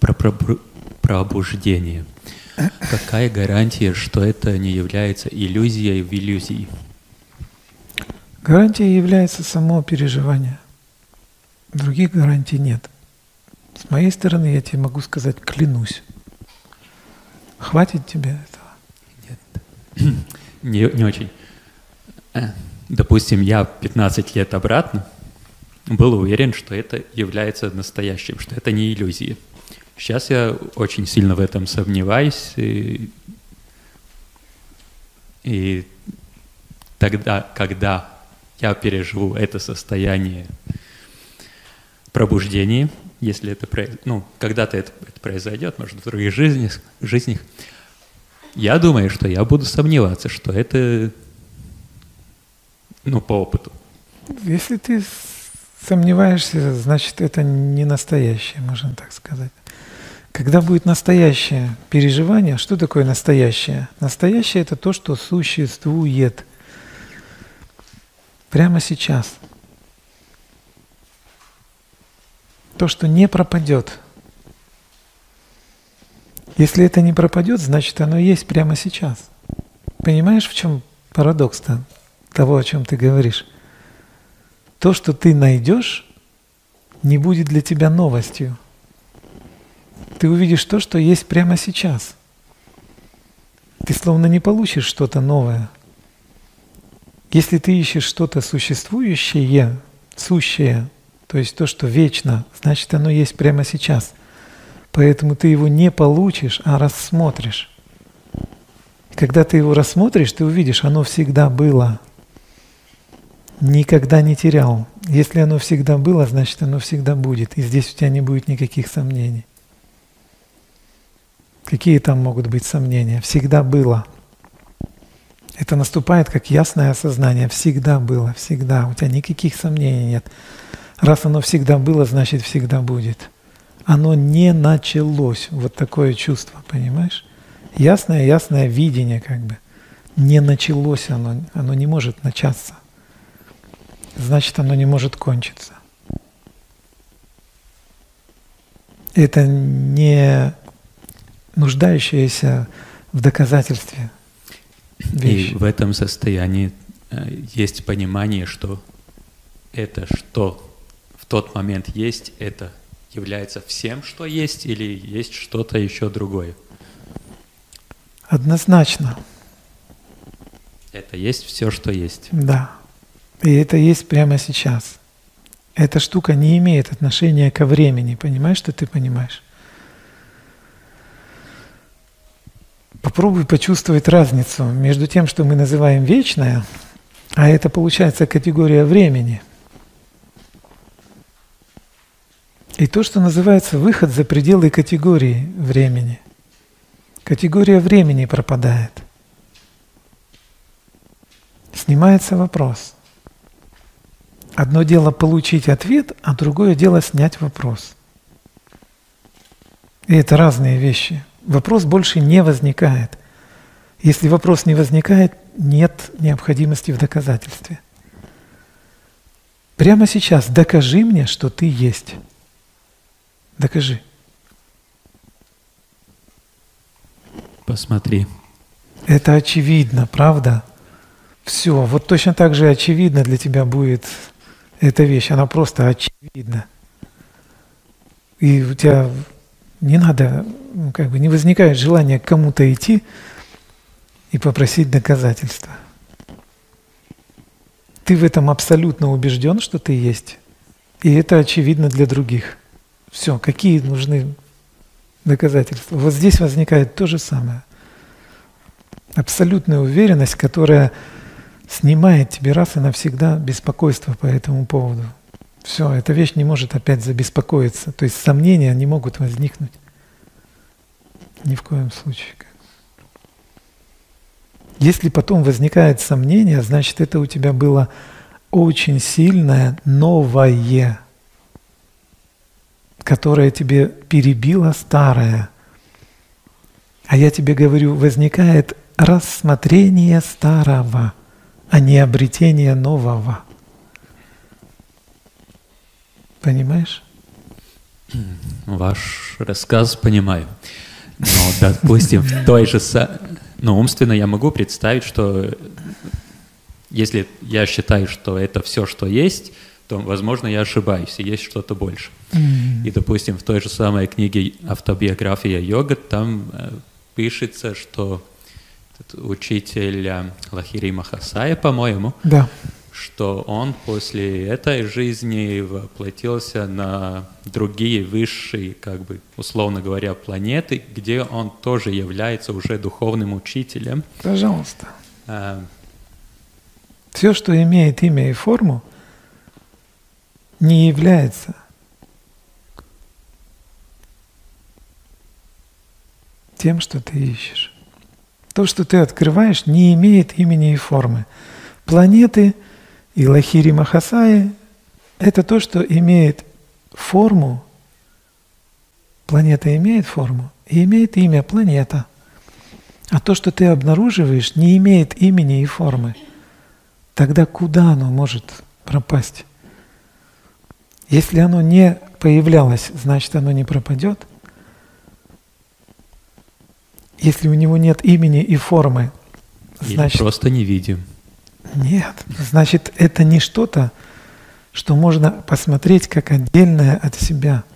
про, про пробуждение. Какая гарантия, что это не является иллюзией в иллюзии? Гарантией является само переживание. Других гарантий нет. С моей стороны я тебе могу сказать, клянусь. Хватит тебе этого? Нет. Не, не очень. Э, допустим, я 15 лет обратно был уверен, что это является настоящим, что это не иллюзия. Сейчас я очень сильно в этом сомневаюсь. И, и тогда, когда я переживу это состояние пробуждения, если это, ну, когда-то это, это произойдет, может, в других жизнях, жизнях, я думаю, что я буду сомневаться, что это, ну, по опыту. Если ты сомневаешься, значит, это не настоящее, можно так сказать. Когда будет настоящее переживание, что такое настоящее? Настоящее – это то, что существует прямо сейчас. То, что не пропадет. Если это не пропадет, значит оно есть прямо сейчас. Понимаешь, в чем парадокс-то того, о чем ты говоришь? То, что ты найдешь, не будет для тебя новостью – ты увидишь то, что есть прямо сейчас. Ты словно не получишь что-то новое. Если ты ищешь что-то существующее, сущее, то есть то, что вечно, значит оно есть прямо сейчас. Поэтому ты его не получишь, а рассмотришь. Когда ты его рассмотришь, ты увидишь, оно всегда было. Никогда не терял. Если оно всегда было, значит оно всегда будет. И здесь у тебя не будет никаких сомнений. Какие там могут быть сомнения? Всегда было. Это наступает как ясное осознание. Всегда было, всегда. У тебя никаких сомнений нет. Раз оно всегда было, значит всегда будет. Оно не началось. Вот такое чувство, понимаешь? Ясное, ясное видение как бы. Не началось оно, оно не может начаться. Значит, оно не может кончиться. Это не нуждающаяся в доказательстве вещь. И в этом состоянии э, есть понимание, что это, что в тот момент есть, это является всем, что есть, или есть что-то еще другое? Однозначно. Это есть все, что есть. Да. И это есть прямо сейчас. Эта штука не имеет отношения ко времени. Понимаешь, что ты понимаешь? Попробуй почувствовать разницу между тем, что мы называем вечное, а это получается категория времени, и то, что называется выход за пределы категории времени. Категория времени пропадает. Снимается вопрос. Одно дело получить ответ, а другое дело снять вопрос. И это разные вещи вопрос больше не возникает. Если вопрос не возникает, нет необходимости в доказательстве. Прямо сейчас докажи мне, что ты есть. Докажи. Посмотри. Это очевидно, правда? Все, вот точно так же очевидно для тебя будет эта вещь. Она просто очевидна. И у тебя не надо, ну, как бы не возникает желания к кому-то идти и попросить доказательства. Ты в этом абсолютно убежден, что ты есть, и это очевидно для других. Все, какие нужны доказательства? Вот здесь возникает то же самое. Абсолютная уверенность, которая снимает тебе раз и навсегда беспокойство по этому поводу. Все, эта вещь не может опять забеспокоиться. То есть сомнения не могут возникнуть. Ни в коем случае. Если потом возникает сомнение, значит это у тебя было очень сильное новое, которое тебе перебило старое. А я тебе говорю, возникает рассмотрение старого, а не обретение нового. Понимаешь? Ваш рассказ понимаю. Но, допустим, в той же... Ну, умственно я могу представить, что если я считаю, что это все, что есть, то, возможно, я ошибаюсь, и есть что-то больше. Mm-hmm. И, допустим, в той же самой книге «Автобиография йога» там э, пишется, что учитель э, Лахири Махасая, по-моему, да. Что он после этой жизни воплотился на другие высшие, как бы, условно говоря, планеты, где он тоже является уже духовным учителем. Пожалуйста. А, Все, что имеет имя и форму, не является тем, что ты ищешь. То, что ты открываешь, не имеет имени и формы. Планеты и Лахири Махасаи – это то, что имеет форму. Планета имеет форму и имеет имя планета. А то, что ты обнаруживаешь, не имеет имени и формы. Тогда куда оно может пропасть? Если оно не появлялось, значит оно не пропадет. Если у него нет имени и формы, значит... Или просто не видим. Нет, значит это не что-то, что можно посмотреть как отдельное от себя –